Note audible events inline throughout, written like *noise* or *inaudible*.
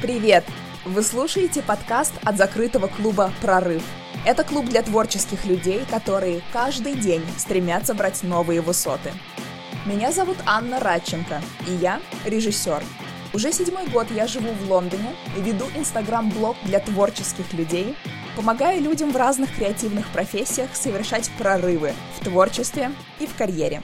Привет! Вы слушаете подкаст от закрытого клуба «Прорыв». Это клуб для творческих людей, которые каждый день стремятся брать новые высоты. Меня зовут Анна Радченко, и я режиссер. Уже седьмой год я живу в Лондоне и веду инстаграм-блог для творческих людей, помогая людям в разных креативных профессиях совершать прорывы в творчестве и в карьере.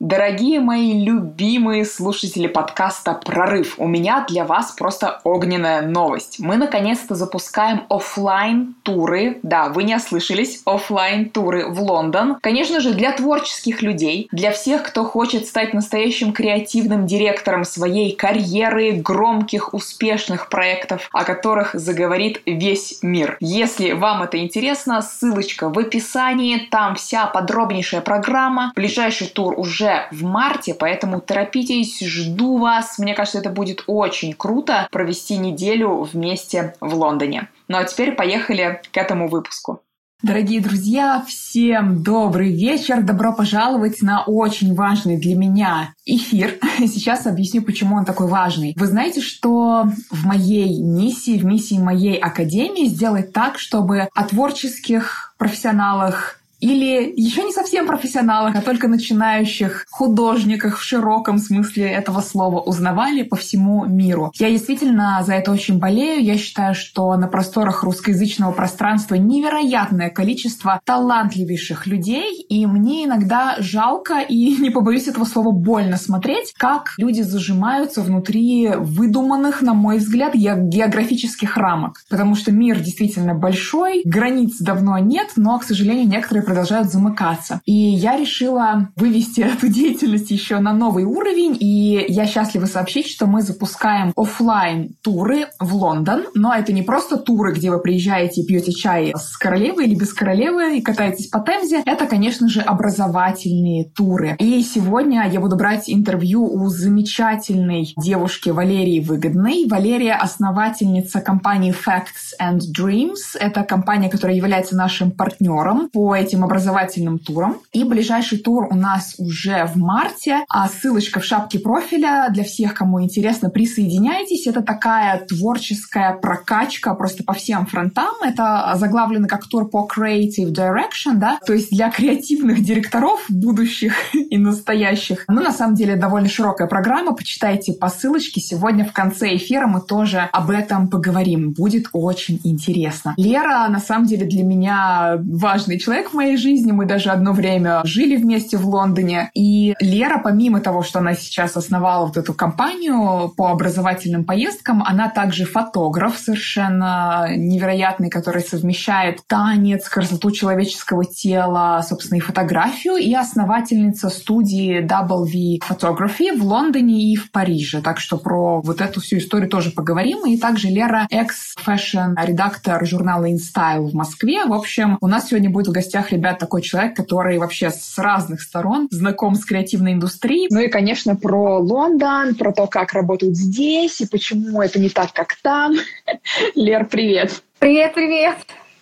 Дорогие мои любимые слушатели подкаста «Прорыв», у меня для вас просто огненная новость. Мы наконец-то запускаем офлайн туры Да, вы не ослышались, офлайн туры в Лондон. Конечно же, для творческих людей, для всех, кто хочет стать настоящим креативным директором своей карьеры, громких, успешных проектов, о которых заговорит весь мир. Если вам это интересно, ссылочка в описании, там вся подробнейшая программа. Ближайший тур уже уже в марте, поэтому торопитесь, жду вас. Мне кажется, это будет очень круто провести неделю вместе в Лондоне. Ну а теперь поехали к этому выпуску. Дорогие друзья, всем добрый вечер. Добро пожаловать на очень важный для меня эфир. *laughs* Сейчас объясню, почему он такой важный. Вы знаете, что в моей миссии, в миссии моей академии сделать так, чтобы о творческих профессионалах, или еще не совсем профессионалах, а только начинающих художниках в широком смысле этого слова узнавали по всему миру. Я действительно за это очень болею. Я считаю, что на просторах русскоязычного пространства невероятное количество талантливейших людей, и мне иногда жалко и, *laughs* не побоюсь этого слова, больно смотреть, как люди зажимаются внутри выдуманных, на мой взгляд, географических рамок. Потому что мир действительно большой, границ давно нет, но, к сожалению, некоторые продолжают замыкаться. И я решила вывести эту деятельность еще на новый уровень, и я счастлива сообщить, что мы запускаем офлайн туры в Лондон, но это не просто туры, где вы приезжаете и пьете чай с королевой или без королевы и катаетесь по Темзе, это, конечно же, образовательные туры. И сегодня я буду брать интервью у замечательной девушки Валерии Выгодной. Валерия — основательница компании Facts and Dreams. Это компания, которая является нашим партнером по этим этим образовательным туром. И ближайший тур у нас уже в марте. А ссылочка в шапке профиля для всех, кому интересно, присоединяйтесь. Это такая творческая прокачка просто по всем фронтам. Это заглавлено как тур по Creative Direction, да, то есть для креативных директоров будущих *laughs* и настоящих. Ну, на самом деле, довольно широкая программа. Почитайте по ссылочке. Сегодня в конце эфира мы тоже об этом поговорим. Будет очень интересно. Лера, на самом деле, для меня важный человек в моей моей жизни. Мы даже одно время жили вместе в Лондоне. И Лера, помимо того, что она сейчас основала вот эту компанию по образовательным поездкам, она также фотограф совершенно невероятный, который совмещает танец, красоту человеческого тела, собственно, и фотографию, и основательница студии V Photography в Лондоне и в Париже. Так что про вот эту всю историю тоже поговорим. И также Лера экс- fashion редактор журнала InStyle в Москве. В общем, у нас сегодня будет в гостях ребят такой человек, который вообще с разных сторон знаком с креативной индустрией. Ну и, конечно, про Лондон, про то, как работают здесь и почему это не так, как там. *laughs* Лер, привет! Привет, привет!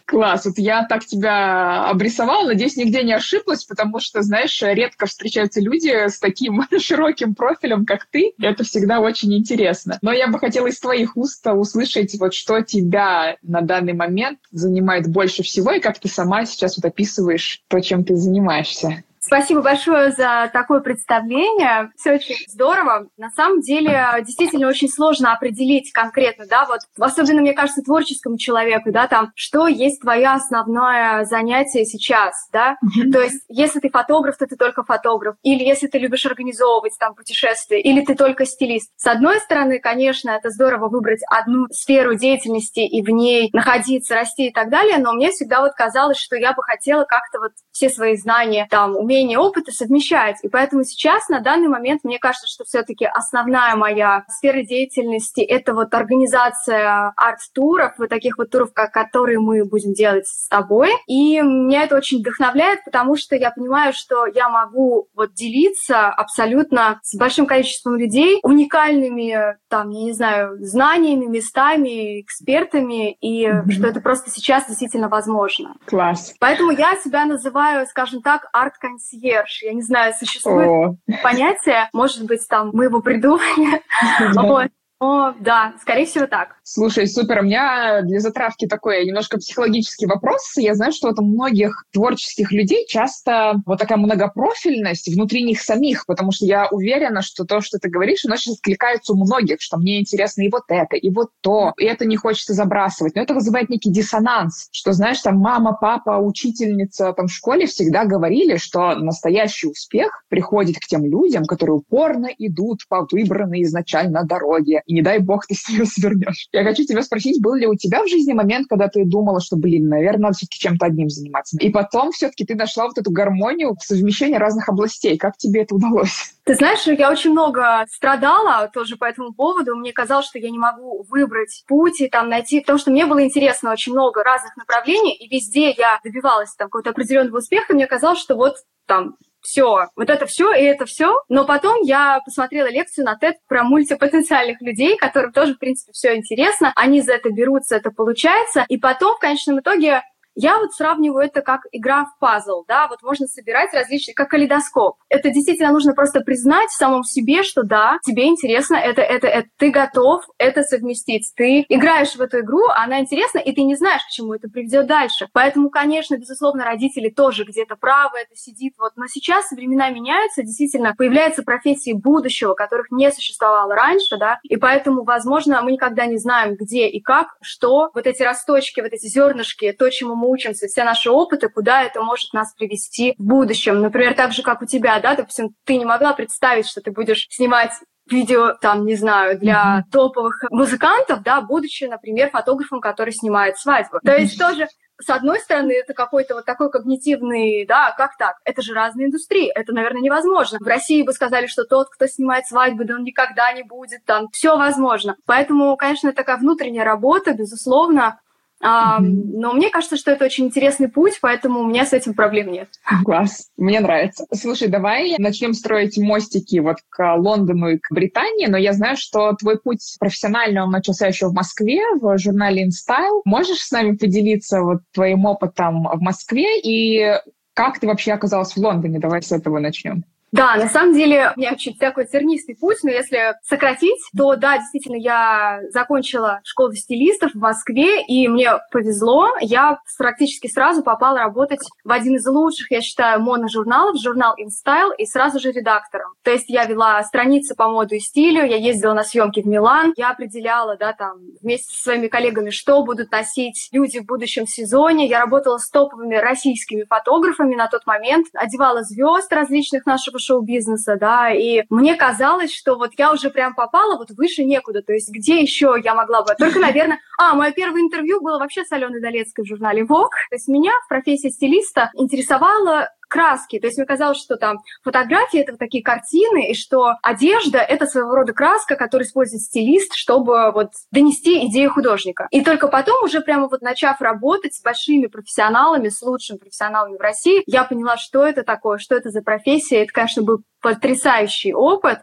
Класс, вот я так тебя обрисовала, надеюсь, нигде не ошиблась, потому что, знаешь, редко встречаются люди с таким *laughs* широким профилем, как ты. Это всегда очень интересно. Но я бы хотела из твоих уст услышать, вот что тебя на данный момент занимает больше всего, и как ты сама сейчас вот описываешь то, чем ты занимаешься. Спасибо большое за такое представление. Все очень здорово. На самом деле, действительно очень сложно определить конкретно, да, вот, особенно, мне кажется, творческому человеку, да, там, что есть твое основное занятие сейчас, да. Mm-hmm. То есть, если ты фотограф, то ты только фотограф. Или если ты любишь организовывать там путешествия, или ты только стилист. С одной стороны, конечно, это здорово выбрать одну сферу деятельности и в ней находиться, расти и так далее, но мне всегда вот казалось, что я бы хотела как-то вот все свои знания, там, умения, опыта совмещать. И поэтому сейчас, на данный момент, мне кажется, что все-таки основная моя сфера деятельности — это вот организация арт-туров, вот таких вот туров, как, которые мы будем делать с тобой. И меня это очень вдохновляет, потому что я понимаю, что я могу вот делиться абсолютно с большим количеством людей уникальными, там, я не знаю, знаниями, местами, экспертами, и mm-hmm. что это просто сейчас действительно возможно. Класс. Поэтому я себя называю скажем так, арт-консьерж. Я не знаю, существует О. понятие, может быть, там мы его придумали. *laughs* Вот. О, да, скорее всего так. Слушай, супер. У меня для затравки такой немножко психологический вопрос. Я знаю, что вот у многих творческих людей часто вот такая многопрофильность внутри них самих, потому что я уверена, что то, что ты говоришь, оно сейчас откликается у многих, что мне интересно и вот это, и вот то, и это не хочется забрасывать. Но это вызывает некий диссонанс, что, знаешь, там мама, папа, учительница там в школе всегда говорили, что настоящий успех приходит к тем людям, которые упорно идут по выбранной изначально дороге, и не дай бог ты с нее свернешь. Я хочу тебя спросить, был ли у тебя в жизни момент, когда ты думала, что, блин, наверное, надо все-таки чем-то одним заниматься? И потом все-таки ты нашла вот эту гармонию совмещения разных областей. Как тебе это удалось? Ты знаешь, я очень много страдала тоже по этому поводу. Мне казалось, что я не могу выбрать путь и там найти, потому что мне было интересно очень много разных направлений, и везде я добивалась там какого-то определенного успеха. Мне казалось, что вот там все, вот это все и это все. Но потом я посмотрела лекцию на TED про мультипотенциальных людей, которым тоже, в принципе, все интересно. Они за это берутся, это получается. И потом, в конечном итоге, я вот сравниваю это как игра в пазл, да, вот можно собирать различные, как калейдоскоп. Это действительно нужно просто признать в самом себе, что да, тебе интересно, это, это, это, ты готов это совместить. Ты играешь в эту игру, она интересна, и ты не знаешь, к чему это приведет дальше. Поэтому, конечно, безусловно, родители тоже где-то правы, это сидит вот. Но сейчас времена меняются, действительно, появляются профессии будущего, которых не существовало раньше, да, и поэтому, возможно, мы никогда не знаем, где и как, что, вот эти росточки, вот эти зернышки, то, чему учимся, все наши опыты, куда это может нас привести в будущем. Например, так же, как у тебя, да, допустим, ты не могла представить, что ты будешь снимать видео, там, не знаю, для mm-hmm. топовых музыкантов, да, будучи, например, фотографом, который снимает свадьбу. Mm-hmm. То есть тоже с одной стороны, это какой-то вот такой когнитивный, да, как так? Это же разные индустрии, это, наверное, невозможно. В России бы сказали, что тот, кто снимает свадьбы, да он никогда не будет, там, все возможно. Поэтому, конечно, такая внутренняя работа, безусловно, а, но мне кажется, что это очень интересный путь, поэтому у меня с этим проблем нет. Класс, мне нравится. Слушай, давай начнем строить мостики вот к Лондону и к Британии, но я знаю, что твой путь профессиональный, он начался еще в Москве, в журнале InStyle. Можешь с нами поделиться вот твоим опытом в Москве и как ты вообще оказалась в Лондоне? Давай с этого начнем. Да, на самом деле у меня очень такой тернистый путь, но если сократить, то да, действительно, я закончила школу стилистов в Москве, и мне повезло, я практически сразу попала работать в один из лучших, я считаю, моножурналов, журнал InStyle, и сразу же редактором. То есть я вела страницы по моду и стилю, я ездила на съемки в Милан, я определяла, да, там, вместе со своими коллегами, что будут носить люди в будущем сезоне, я работала с топовыми российскими фотографами на тот момент, одевала звезд различных нашего шоу-бизнеса, да, и мне казалось, что вот я уже прям попала вот выше некуда, то есть где еще я могла бы... Только, наверное... *laughs* А, мое первое интервью было вообще с Аленой Долецкой в журнале Vogue. То есть меня в профессии стилиста интересовало краски. То есть мне казалось, что там фотографии — это такие картины, и что одежда — это своего рода краска, которую использует стилист, чтобы вот донести идею художника. И только потом, уже прямо вот начав работать с большими профессионалами, с лучшими профессионалами в России, я поняла, что это такое, что это за профессия. Это, конечно, был потрясающий опыт.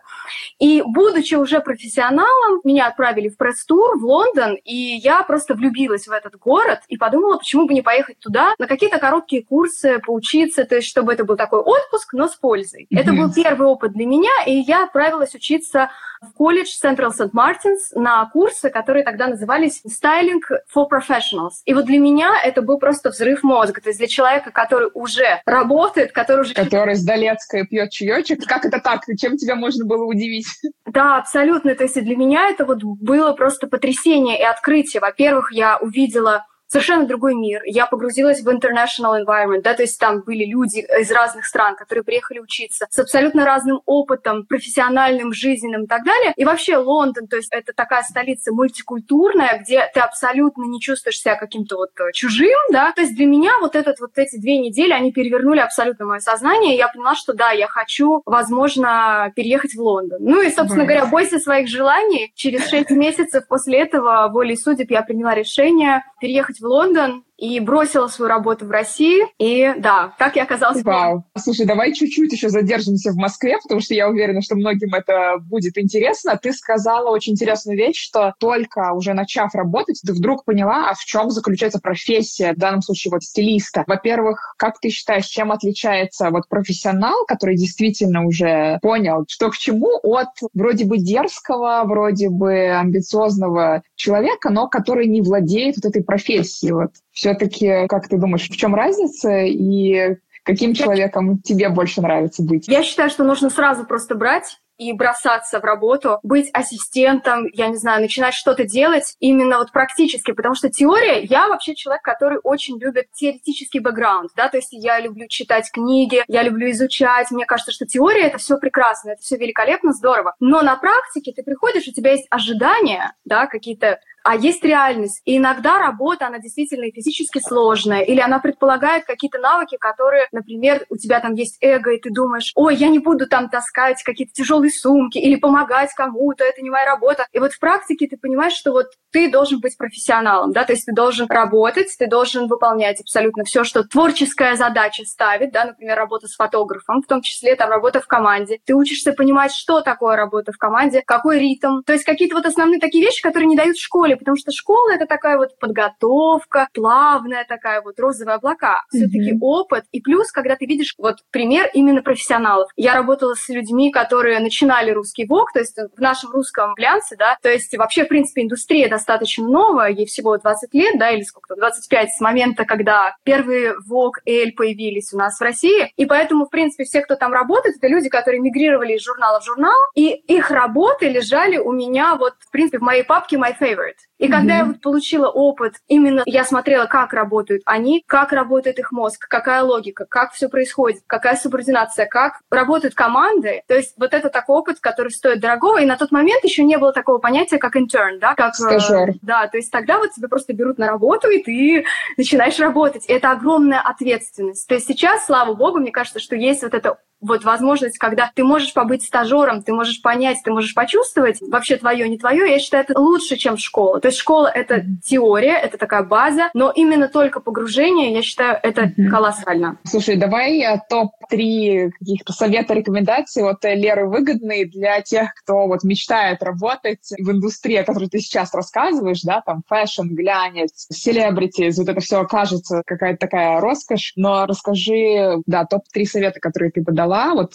И будучи уже профессионалом, меня отправили в пресс-тур в Лондон, и я просто влюбилась в этот город и подумала, почему бы не поехать туда на какие-то короткие курсы, поучиться, то есть чтобы это был такой отпуск, но с пользой. Mm-hmm. Это был первый опыт для меня, и я отправилась учиться в колледж Central St. Martins на курсы, которые тогда назывались Styling for Professionals. И вот для меня это был просто взрыв мозга. То есть для человека, который уже работает, который уже... Который с Долецкой пьет чаечек. Как это так? Чем тебя можно было удивить? Да, абсолютно. То есть для меня это вот было просто потрясение и открытие. Во-первых, я увидела совершенно другой мир. Я погрузилась в international environment, да, то есть там были люди из разных стран, которые приехали учиться с абсолютно разным опытом, профессиональным, жизненным и так далее. И вообще Лондон, то есть это такая столица мультикультурная, где ты абсолютно не чувствуешь себя каким-то вот э, чужим, да. То есть для меня вот этот вот эти две недели, они перевернули абсолютно мое сознание, и я поняла, что да, я хочу, возможно, переехать в Лондон. Ну и, собственно говоря, бойся своих желаний. Через шесть месяцев после этого, волей судеб, я приняла решение переехать в Лондон, и бросила свою работу в России. И да, так я оказалась Вау. Слушай, давай чуть-чуть еще задержимся в Москве, потому что я уверена, что многим это будет интересно. Ты сказала очень интересную вещь, что только уже начав работать, ты вдруг поняла, а в чем заключается профессия, в данном случае вот стилиста. Во-первых, как ты считаешь, чем отличается вот профессионал, который действительно уже понял, что к чему, от вроде бы дерзкого, вроде бы амбициозного человека, но который не владеет вот этой профессией. Вот все-таки, как ты думаешь, в чем разница и каким человеком тебе больше нравится быть? Я считаю, что нужно сразу просто брать и бросаться в работу, быть ассистентом, я не знаю, начинать что-то делать именно вот практически, потому что теория, я вообще человек, который очень любит теоретический бэкграунд, да, то есть я люблю читать книги, я люблю изучать, мне кажется, что теория — это все прекрасно, это все великолепно, здорово, но на практике ты приходишь, у тебя есть ожидания, да, какие-то а есть реальность. И иногда работа, она действительно физически сложная, или она предполагает какие-то навыки, которые, например, у тебя там есть эго, и ты думаешь, ой, я не буду там таскать какие-то тяжелые сумки или помогать кому-то, это не моя работа. И вот в практике ты понимаешь, что вот ты должен быть профессионалом, да, то есть ты должен работать, ты должен выполнять абсолютно все, что творческая задача ставит, да, например, работа с фотографом, в том числе там работа в команде. Ты учишься понимать, что такое работа в команде, какой ритм, то есть какие-то вот основные такие вещи, которые не дают в школе, школе, потому что школа это такая вот подготовка, плавная такая вот розовые облака. Все-таки mm-hmm. опыт. И плюс, когда ты видишь вот пример именно профессионалов. Я работала с людьми, которые начинали русский ВОК, то есть в нашем русском глянце, да, то есть вообще, в принципе, индустрия достаточно новая, ей всего 20 лет, да, или сколько-то, 25 с момента, когда первые ВОК, Эль появились у нас в России, и поэтому, в принципе, все, кто там работает, это люди, которые мигрировали из журнала в журнал, и их работы лежали у меня вот, в принципе, в моей папке My Favorite. И mm-hmm. когда я вот получила опыт, именно я смотрела, как работают они, как работает их мозг, какая логика, как все происходит, какая субординация, как работают команды. То есть вот это такой опыт, который стоит дорогого. И на тот момент еще не было такого понятия, как intern, да, как... Э, Стажер. да, то есть тогда вот тебя просто берут на работу, и ты начинаешь работать. И это огромная ответственность. То есть сейчас, слава богу, мне кажется, что есть вот это вот возможность, когда ты можешь побыть стажером, ты можешь понять, ты можешь почувствовать, вообще твое, не твое, я считаю, это лучше, чем школа. То есть школа — это теория, это такая база, но именно только погружение, я считаю, это mm-hmm. колоссально. Слушай, давай э, топ-3 каких-то совета, рекомендаций от Леры Выгодной для тех, кто вот мечтает работать в индустрии, о которой ты сейчас рассказываешь, да, там fashion, глянец, celebrities, вот это все кажется какая-то такая роскошь, но расскажи, да, топ-3 совета, которые ты бы дала дала, вот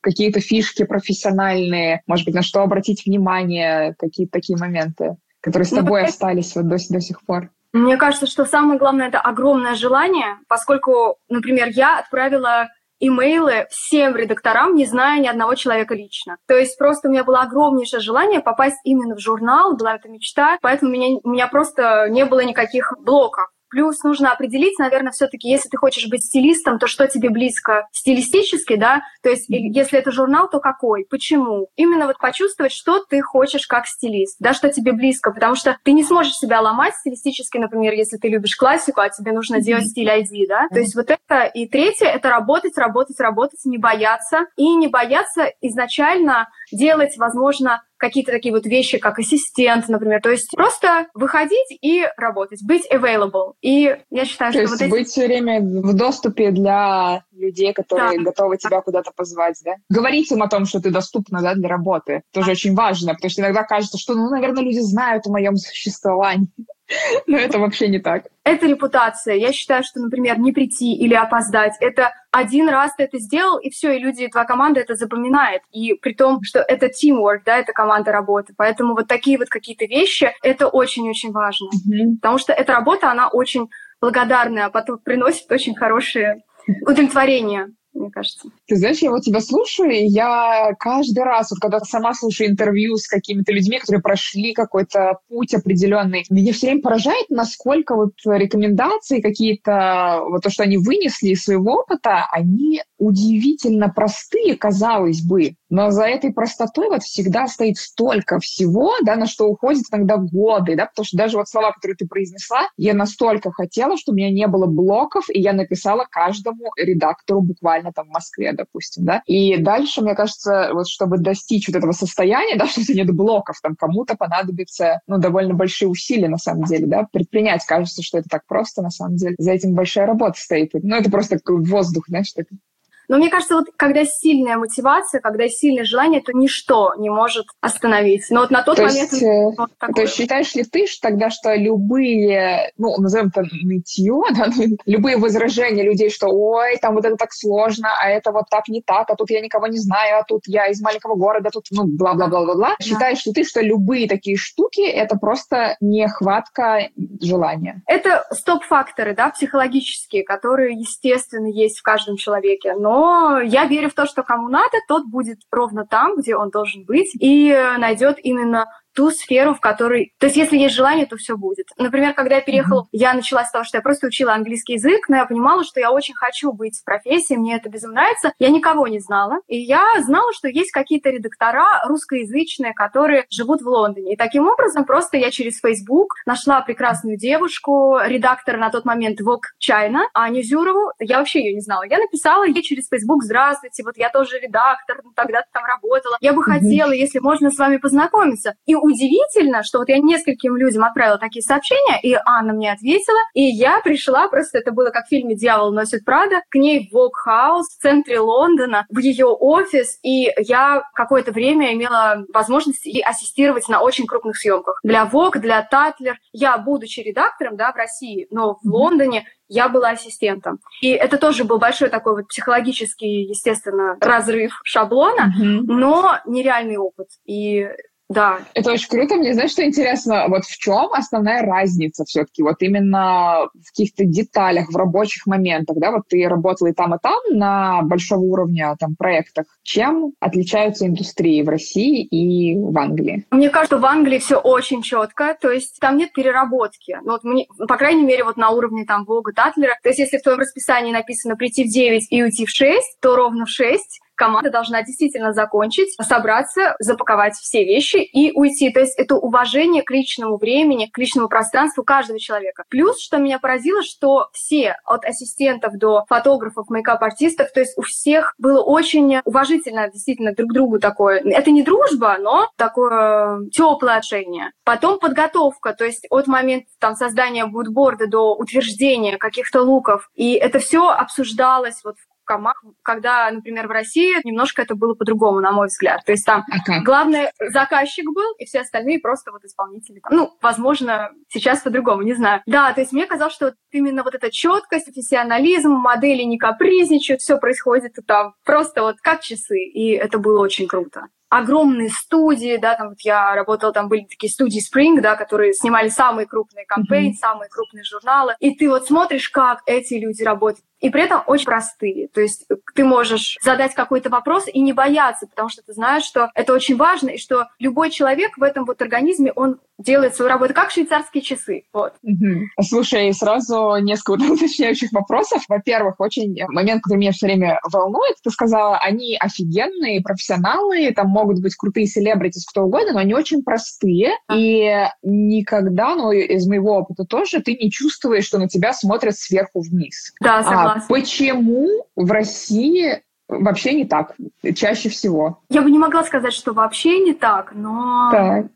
какие-то фишки профессиональные, может быть, на что обратить внимание, какие-то такие моменты, которые с ну, тобой ну, остались вот до, до сих пор? Мне кажется, что самое главное — это огромное желание, поскольку, например, я отправила имейлы всем редакторам, не зная ни одного человека лично. То есть просто у меня было огромнейшее желание попасть именно в журнал, была эта мечта, поэтому у меня, у меня просто не было никаких блоков. Плюс нужно определить, наверное, все-таки, если ты хочешь быть стилистом, то что тебе близко стилистически, да? То есть, mm-hmm. если это журнал, то какой? Почему? Именно вот почувствовать, что ты хочешь как стилист, да, что тебе близко, потому что ты не сможешь себя ломать стилистически, например, если ты любишь классику, а тебе нужно mm-hmm. делать стиль ID, да? Mm-hmm. То есть вот это. И третье — это работать, работать, работать, не бояться. И не бояться изначально делать, возможно, какие-то такие вот вещи, как ассистент, например. То есть просто выходить и работать, быть available. И я считаю, То что есть вот быть все время в доступе для людей, которые да. готовы тебя куда-то позвать, да? Говорить им о том, что ты доступна, да, для работы. Тоже очень важно, потому что иногда кажется, что, ну, наверное, люди знают о моем существовании. *laughs* Но это вообще не так. Это репутация. Я считаю, что, например, не прийти или опоздать, это один раз ты это сделал, и все, и люди, твоя команда это запоминает. И при том, что это teamwork, да, это команда работы. Поэтому вот такие вот какие-то вещи, это очень-очень важно. Mm-hmm. Потому что эта работа, она очень благодарная, а потом приносит очень хорошее удовлетворение мне кажется. Ты знаешь, я вот тебя слушаю, и я каждый раз, вот когда сама слушаю интервью с какими-то людьми, которые прошли какой-то путь определенный, меня все время поражает, насколько вот рекомендации какие-то, вот то, что они вынесли из своего опыта, они удивительно простые, казалось бы, но за этой простотой вот всегда стоит столько всего, да, на что уходит иногда годы, да, потому что даже вот слова, которые ты произнесла, я настолько хотела, чтобы у меня не было блоков, и я написала каждому редактору буквально реально там в Москве, допустим, да. И дальше, мне кажется, вот чтобы достичь вот этого состояния, *laughs* да, что нет блоков, там кому-то понадобится, ну, довольно большие усилия, на самом деле, да, предпринять. Кажется, что это так просто, на самом деле. За этим большая работа стоит. Ну, это просто воздух, знаешь, так но мне кажется, вот когда сильная мотивация, когда сильное желание, то ничто не может остановить. Но вот на тот то момент... Есть, вот э, такое. то есть считаешь ли ты что тогда, что любые, ну, назовем это нытье, *laughs* да, ну, любые возражения людей, что ой, там вот это так сложно, а это вот так не так, а тут я никого не знаю, а тут я из маленького города, тут, ну, бла-бла-бла-бла-бла. Да. Считаешь ли ты, что любые такие штуки — это просто нехватка желания? Это стоп-факторы, да, психологические, которые, естественно, есть в каждом человеке, но я верю в то, что кому надо, тот будет ровно там, где он должен быть, и найдет именно ту сферу, в которой... То есть если есть желание, то все будет. Например, когда я переехала, mm-hmm. я начала с того, что я просто учила английский язык, но я понимала, что я очень хочу быть в профессии, мне это безумно нравится. Я никого не знала. И я знала, что есть какие-то редактора русскоязычные, которые живут в Лондоне. И таким образом просто я через Facebook нашла прекрасную девушку, редактора на тот момент Vogue China, Аню Зюрову. Я вообще ее не знала. Я написала ей через Facebook, здравствуйте, вот я тоже редактор, тогда-то там работала. Я бы mm-hmm. хотела, если можно, с вами познакомиться. И удивительно, что вот я нескольким людям отправила такие сообщения, и Анна мне ответила, и я пришла, просто это было как в фильме «Дьявол носит Прада», к ней в Vogue House в центре Лондона, в ее офис, и я какое-то время имела возможность и ассистировать на очень крупных съемках. Для Vogue, для Tatler. Я, будучи редактором, да, в России, но в Лондоне я была ассистентом. И это тоже был большой такой вот психологический, естественно, разрыв шаблона, mm-hmm. но нереальный опыт. И да. Это очень круто. Мне, знаешь, что интересно? Вот в чем основная разница все-таки? Вот именно в каких-то деталях, в рабочих моментах, да? Вот ты работала и там, и там на большого уровня там проектах. Чем отличаются индустрии в России и в Англии? Мне кажется, в Англии все очень четко, то есть там нет переработки. Ну, вот мне, по крайней мере, вот на уровне там Вога, Татлера. То есть если в твоем расписании написано прийти в 9 и уйти в 6, то ровно в 6 команда должна действительно закончить, собраться, запаковать все вещи и уйти. То есть это уважение к личному времени, к личному пространству каждого человека. Плюс, что меня поразило, что все, от ассистентов до фотографов, мейкап-артистов, то есть у всех было очень уважительно действительно друг другу такое. Это не дружба, но такое теплое отношение. Потом подготовка, то есть от момента там, создания будборда до утверждения каких-то луков. И это все обсуждалось вот в комах, когда, например, в России немножко это было по-другому, на мой взгляд. То есть там okay. главный заказчик был, и все остальные просто вот исполнители. Ну, возможно, сейчас по-другому, не знаю. Да, то есть мне казалось, что вот именно вот эта четкость, профессионализм, модели не капризничают, все происходит там просто вот как часы, и это было очень круто огромные студии, да, там вот я работала, там были такие студии Spring, да, которые снимали самые крупные кампейны, mm-hmm. самые крупные журналы, и ты вот смотришь, как эти люди работают, и при этом очень простые. То есть ты можешь задать какой-то вопрос и не бояться, потому что ты знаешь, что это очень важно, и что любой человек в этом вот организме, он делает свою работу как швейцарские часы. Вот. Угу. Слушай, сразу несколько *laughs* уточняющих вопросов. Во-первых, очень момент, который меня все время волнует, ты сказала, они офигенные, профессионалы, там могут быть крутые селебритис, кто угодно, но они очень простые, и никогда, ну, из моего опыта тоже, ты не чувствуешь, что на тебя смотрят сверху вниз. Да, а согласна. А почему в России вообще не так, чаще всего? Я бы не могла сказать, что вообще не так, но... Так.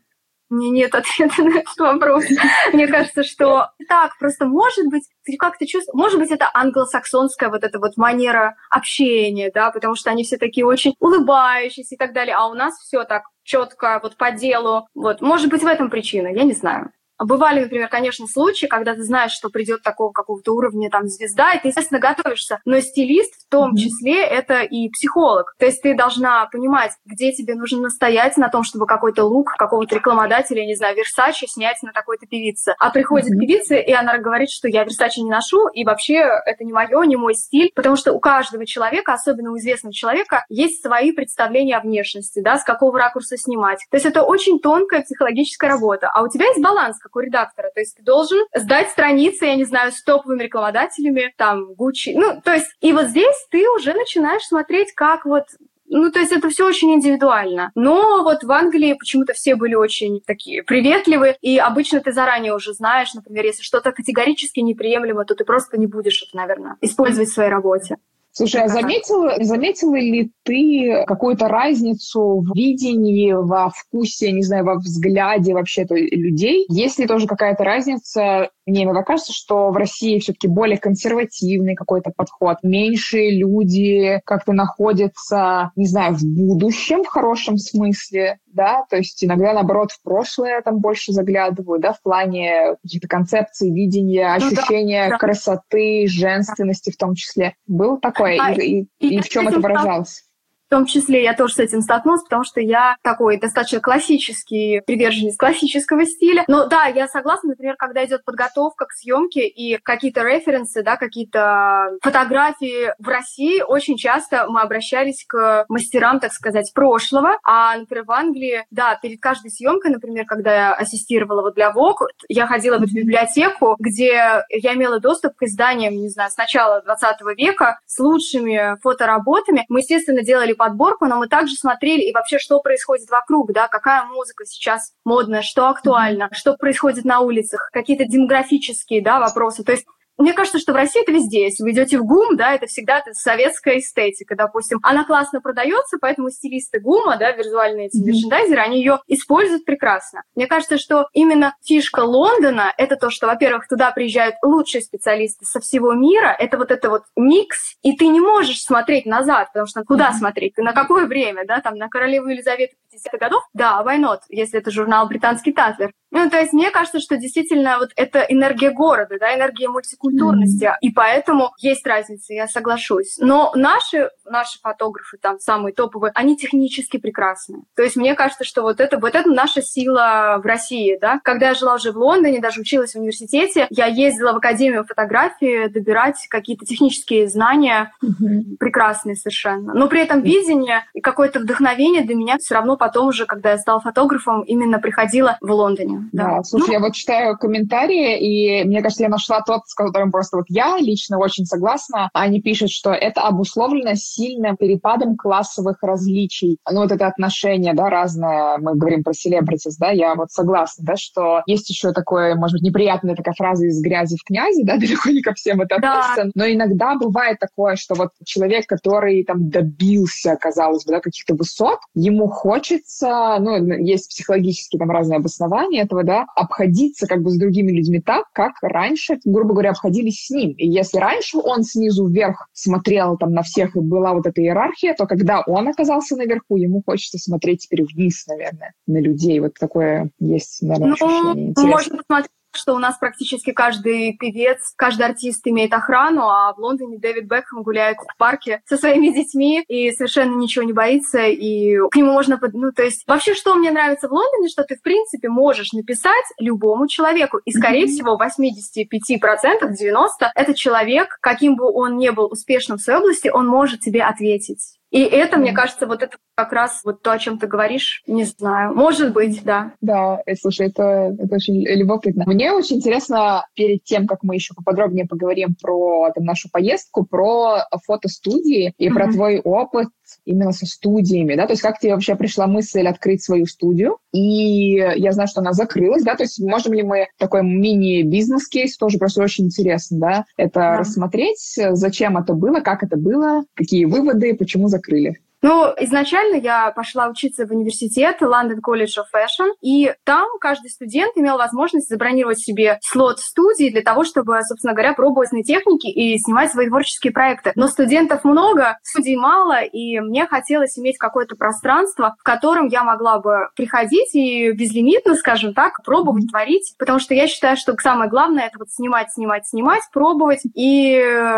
Мне нет ответа *laughs* на этот вопрос. Мне кажется, что так, просто может быть, ты как-то чувствуешь, может быть, это англосаксонская вот эта вот манера общения, да, потому что они все такие очень улыбающиеся и так далее, а у нас все так четко, вот по делу. Вот, может быть, в этом причина, я не знаю. Бывали, например, конечно, случаи, когда ты знаешь, что придет такого какого-то уровня там звезда, и ты, естественно, готовишься. Но стилист в том mm-hmm. числе это и психолог. То есть ты должна понимать, где тебе нужно настоять на том, чтобы какой-то лук какого-то рекламодателя, не знаю, Версачи снять на такой-то певице. А приходит mm-hmm. певица, и она говорит, что я Версачи не ношу, и вообще это не мое, не мой стиль, потому что у каждого человека, особенно у известного человека, есть свои представления о внешности, да, с какого ракурса снимать. То есть это очень тонкая психологическая работа. А у тебя есть баланс как у редактора. То есть ты должен сдать страницы, я не знаю, с топовыми рекламодателями, там, Gucci. Ну, то есть, и вот здесь ты уже начинаешь смотреть, как вот ну, то есть это все очень индивидуально. Но вот в Англии почему-то все были очень такие приветливые, и обычно ты заранее уже знаешь, например, если что-то категорически неприемлемо, то ты просто не будешь это, наверное, использовать в своей работе. Слушай, а заметила, заметила ли ты какую-то разницу в видении, во вкусе, не знаю, во взгляде вообще-то людей? Есть ли тоже какая-то разница мне иногда кажется, что в России все-таки более консервативный какой-то подход. Меньше люди как-то находятся, не знаю, в будущем в хорошем смысле, да, то есть иногда, наоборот, в прошлое там больше заглядывают, да, в плане каких-то концепций, видения, ощущения ну, да, да. красоты, женственности в том числе. Был такое? А, и, и, и, и в чем это выражалось? В том числе я тоже с этим столкнулась, потому что я такой достаточно классический приверженец классического стиля. Но да, я согласна, например, когда идет подготовка к съемке и какие-то референсы, да, какие-то фотографии в России, очень часто мы обращались к мастерам, так сказать, прошлого. А, например, в Англии, да, перед каждой съемкой, например, когда я ассистировала вот для Vogue, я ходила в библиотеку, где я имела доступ к изданиям, не знаю, с начала 20 века с лучшими фотоработами. Мы, естественно, делали подборку, но мы также смотрели и вообще, что происходит вокруг, да, какая музыка сейчас модная, что актуально, что происходит на улицах, какие-то демографические, да, вопросы. То есть мне кажется, что в России это везде. Если вы идете в ГУМ, да, это всегда это советская эстетика, допустим. Она классно продается, поэтому стилисты ГУМа, да, визуальные эти мерчендайзеры, они ее используют прекрасно. Мне кажется, что именно фишка Лондона — это то, что, во-первых, туда приезжают лучшие специалисты со всего мира, это вот это вот микс, и ты не можешь смотреть назад, потому что куда mm-hmm. смотреть? Ты на какое время, да, там, на королеву Елизавету 50-х годов? Да, why not, если это журнал «Британский Татлер». Ну, то есть мне кажется, что действительно вот это энергия города, да, энергия мультикультурности, mm-hmm. и поэтому есть разница, я соглашусь. Но наши, наши фотографы, там, самые топовые, они технически прекрасны. То есть мне кажется, что вот это, вот это наша сила в России, да. Когда я жила уже в Лондоне, даже училась в университете, я ездила в Академию фотографии добирать какие-то технические знания, mm-hmm. прекрасные совершенно. Но при этом видение и какое-то вдохновение для меня все равно потом уже, когда я стала фотографом, именно приходило в Лондоне. Да, слушай, ну, я вот читаю комментарии, и мне кажется, я нашла тот, которым просто вот я лично очень согласна. Они пишут, что это обусловлено сильным перепадом классовых различий. Ну, вот это отношение, да, разное, мы говорим про селебритис, да, я вот согласна, да, что есть еще такое, может быть, неприятная такая фраза из грязи в князи, да, *laughs* далеко не ко всем это да. относится, но иногда бывает такое, что вот человек, который там добился, казалось бы, да, каких-то высот, ему хочется, ну, есть психологические там разные обоснования этого, да, обходиться как бы с другими людьми так, как раньше, грубо говоря, обходились с ним. И если раньше он снизу вверх смотрел там на всех и была вот эта иерархия, то когда он оказался наверху, ему хочется смотреть теперь вниз, наверное, на людей. Вот такое есть, наверное, ну, ощущение. Интересно. Можно посмотреть что у нас практически каждый певец, каждый артист имеет охрану, а в Лондоне Дэвид Бекхэм гуляет в парке со своими детьми и совершенно ничего не боится, и к нему можно... Ну, то есть вообще, что мне нравится в Лондоне, что ты, в принципе, можешь написать любому человеку, и, скорее mm-hmm. всего, 85%, 90% это человек, каким бы он ни был успешным в своей области, он может тебе ответить. И это, мне кажется, вот это как раз вот то, о чем ты говоришь, не знаю. Может быть, да. Да, э, слушай, это, это очень любопытно. Мне очень интересно, перед тем, как мы еще поподробнее поговорим про там, нашу поездку, про фотостудии и mm-hmm. про твой опыт именно со студиями, да, то есть как тебе вообще пришла мысль открыть свою студию, и я знаю, что она закрылась, да, то есть можем ли мы такой мини-бизнес-кейс, тоже просто очень интересно, да, это да. рассмотреть, зачем это было, как это было, какие выводы, почему закрыли. Ну, изначально я пошла учиться в университет London College of Fashion, и там каждый студент имел возможность забронировать себе слот студии для того, чтобы, собственно говоря, пробовать на технике и снимать свои творческие проекты. Но студентов много, студий мало, и мне хотелось иметь какое-то пространство, в котором я могла бы приходить и безлимитно, скажем так, пробовать творить, потому что я считаю, что самое главное — это вот снимать, снимать, снимать, пробовать и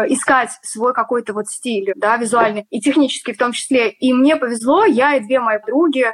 искать свой какой-то вот стиль, да, визуальный и технический в том числе. И мне повезло, я и две мои подруги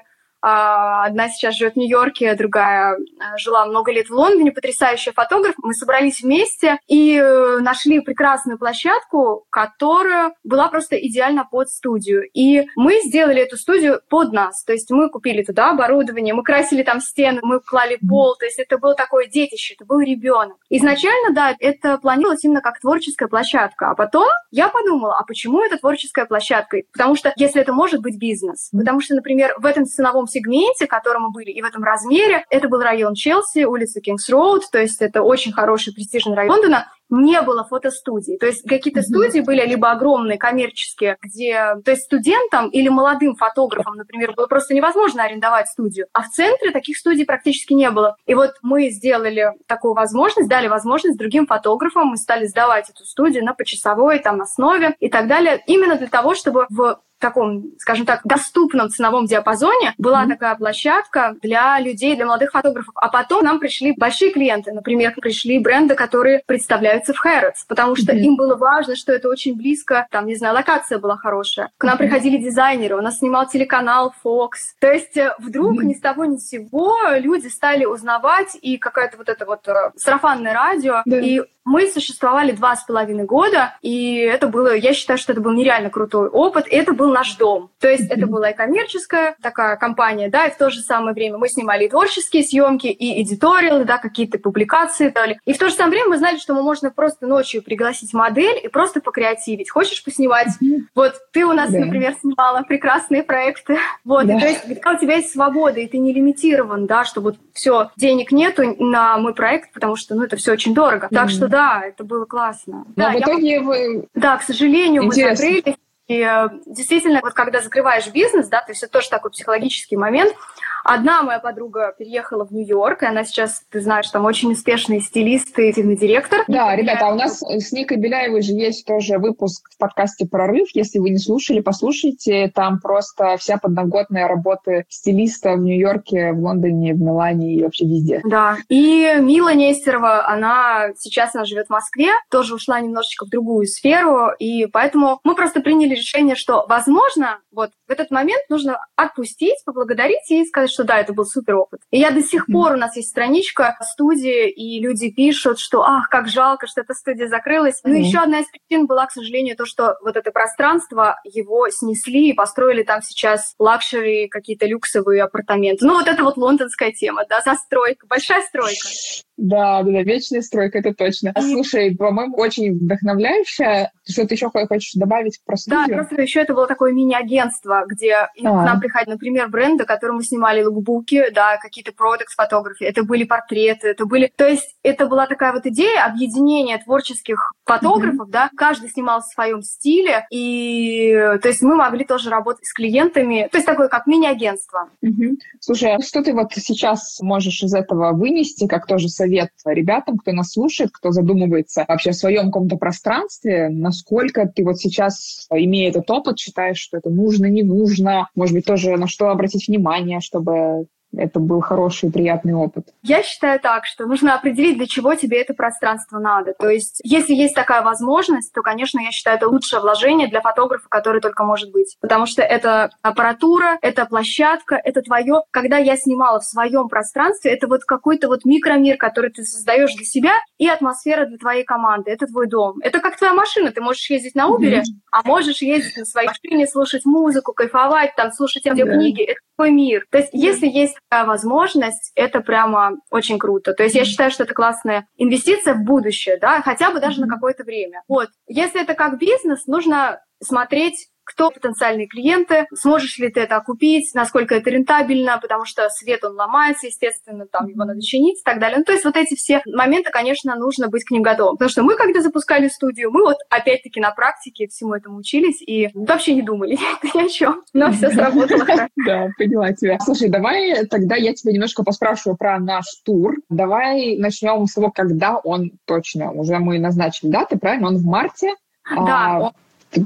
одна сейчас живет в Нью-Йорке, другая а, жила много лет в Лондоне, потрясающая фотограф. Мы собрались вместе и э, нашли прекрасную площадку, которая была просто идеально под студию. И мы сделали эту студию под нас. То есть мы купили туда оборудование, мы красили там стены, мы клали пол. То есть это было такое детище, это был ребенок. Изначально, да, это планировалось именно как творческая площадка. А потом я подумала, а почему это творческая площадка? Потому что если это может быть бизнес, потому что, например, в этом ценовом сегменте, в котором мы были, и в этом размере. Это был район Челси, улица Кингс-Роуд, то есть это очень хороший престижный район Лондона не было фотостудий. То есть какие-то mm-hmm. студии были либо огромные, коммерческие, где... То есть студентам или молодым фотографам, например, было просто невозможно арендовать студию. А в центре таких студий практически не было. И вот мы сделали такую возможность, дали возможность другим фотографам, мы стали сдавать эту студию на почасовой там основе и так далее, именно для того, чтобы в таком, скажем так, доступном ценовом диапазоне была mm-hmm. такая площадка для людей, для молодых фотографов. А потом нам пришли большие клиенты. Например, пришли бренды, которые представляются в Harrods, потому что mm-hmm. им было важно, что это очень близко, там, не знаю, локация была хорошая. К нам mm-hmm. приходили дизайнеры, у нас снимал телеканал Fox. То есть э, вдруг mm-hmm. ни с того ни с сего люди стали узнавать, и какая-то вот это вот э, сарафанное радио, yeah. и мы существовали два с половиной года, и это было, я считаю, что это был нереально крутой опыт, и это был наш дом. То есть это была и коммерческая такая компания, да, и в то же самое время мы снимали и творческие съемки, и эдиториалы, да, какие-то публикации дали. И в то же самое время мы знали, что мы можно просто ночью пригласить модель и просто покреативить. Хочешь поснимать? Вот ты у нас, да. например, снимала прекрасные проекты. *laughs* Вот, да. и, то есть когда у тебя есть свобода, и ты не лимитирован, да, что вот все, денег нету на мой проект, потому что, ну, это все очень дорого. Так что да, это было классно. Но да, в итоге я... вы... Да, к сожалению, Интересно. мы закрылись. И э, действительно, вот когда закрываешь бизнес, да, то есть это тоже такой психологический момент, Одна моя подруга переехала в Нью-Йорк, и она сейчас, ты знаешь, там очень успешный стилист и активный директор. Да, ребята, а у нас с Никой Беляевой же есть тоже выпуск в подкасте «Прорыв». Если вы не слушали, послушайте. Там просто вся подноготная работа стилиста в Нью-Йорке, в Лондоне, в Милане и вообще везде. Да. И Мила Нестерова, она сейчас она живет в Москве, тоже ушла немножечко в другую сферу, и поэтому мы просто приняли решение, что, возможно, вот в этот момент нужно отпустить, поблагодарить и сказать, что да, это был супер опыт. И я до сих пор, у нас есть страничка студии, и люди пишут, что ах, как жалко, что эта студия закрылась. Ну, еще одна из причин была, к сожалению, то, что вот это пространство, его снесли и построили там сейчас luxury, какие-то люксовые апартаменты. Ну, вот это вот лондонская тема, да, застройка, большая стройка. Да, да, да, вечная стройка, это точно. А, слушай, по-моему, очень вдохновляющая. Что ты еще хочешь добавить про студию? Да, просто еще это было такое мини-агентство, где а. к нам приходили, например, бренды, которым мы снимали лукбуки, да, какие-то продукт фотографии, это были портреты, это были... То есть это была такая вот идея объединения творческих фотографов, mm-hmm. да, каждый снимал в своем стиле, и то есть мы могли тоже работать с клиентами, то есть такое как мини-агентство. Mm-hmm. Слушай, а что ты вот сейчас можешь из этого вынести, как тоже совет ребятам, кто нас слушает, кто задумывается вообще в своем каком-то пространстве, насколько ты вот сейчас, имея этот опыт, считаешь, что это нужно, не нужно, может быть, тоже на что обратить внимание, чтобы это был хороший, приятный опыт? Я считаю так, что нужно определить, для чего тебе это пространство надо. То есть, если есть такая возможность, то, конечно, я считаю, это лучшее вложение для фотографа, который только может быть. Потому что это аппаратура, это площадка, это твое. Когда я снимала в своем пространстве, это вот какой-то вот микромир, который ты создаешь для себя, и атмосфера для твоей команды. Это твой дом. Это как твоя машина. Ты можешь ездить на Uber, mm-hmm. а можешь ездить на своей машине, слушать музыку, кайфовать, там, слушать аудиокниги. Yeah. Это такой мир. То есть, если есть такая возможность, это прямо очень круто. То есть, я считаю, что это классная инвестиция в будущее, да, хотя бы даже на какое-то время. Вот. Если это как бизнес, нужно смотреть кто потенциальные клиенты, сможешь ли ты это окупить, насколько это рентабельно, потому что свет, он ломается, естественно, там его надо чинить и так далее. Ну, то есть вот эти все моменты, конечно, нужно быть к ним готовым. Потому что мы, когда запускали студию, мы вот опять-таки на практике всему этому учились и вообще не думали *laughs* ни о чем, но все сработало. *laughs* Да, поняла тебя. Слушай, давай тогда я тебя немножко поспрашиваю про наш тур. Давай начнем с того, когда он точно, уже мы назначили даты, правильно? Он в марте. Да, а,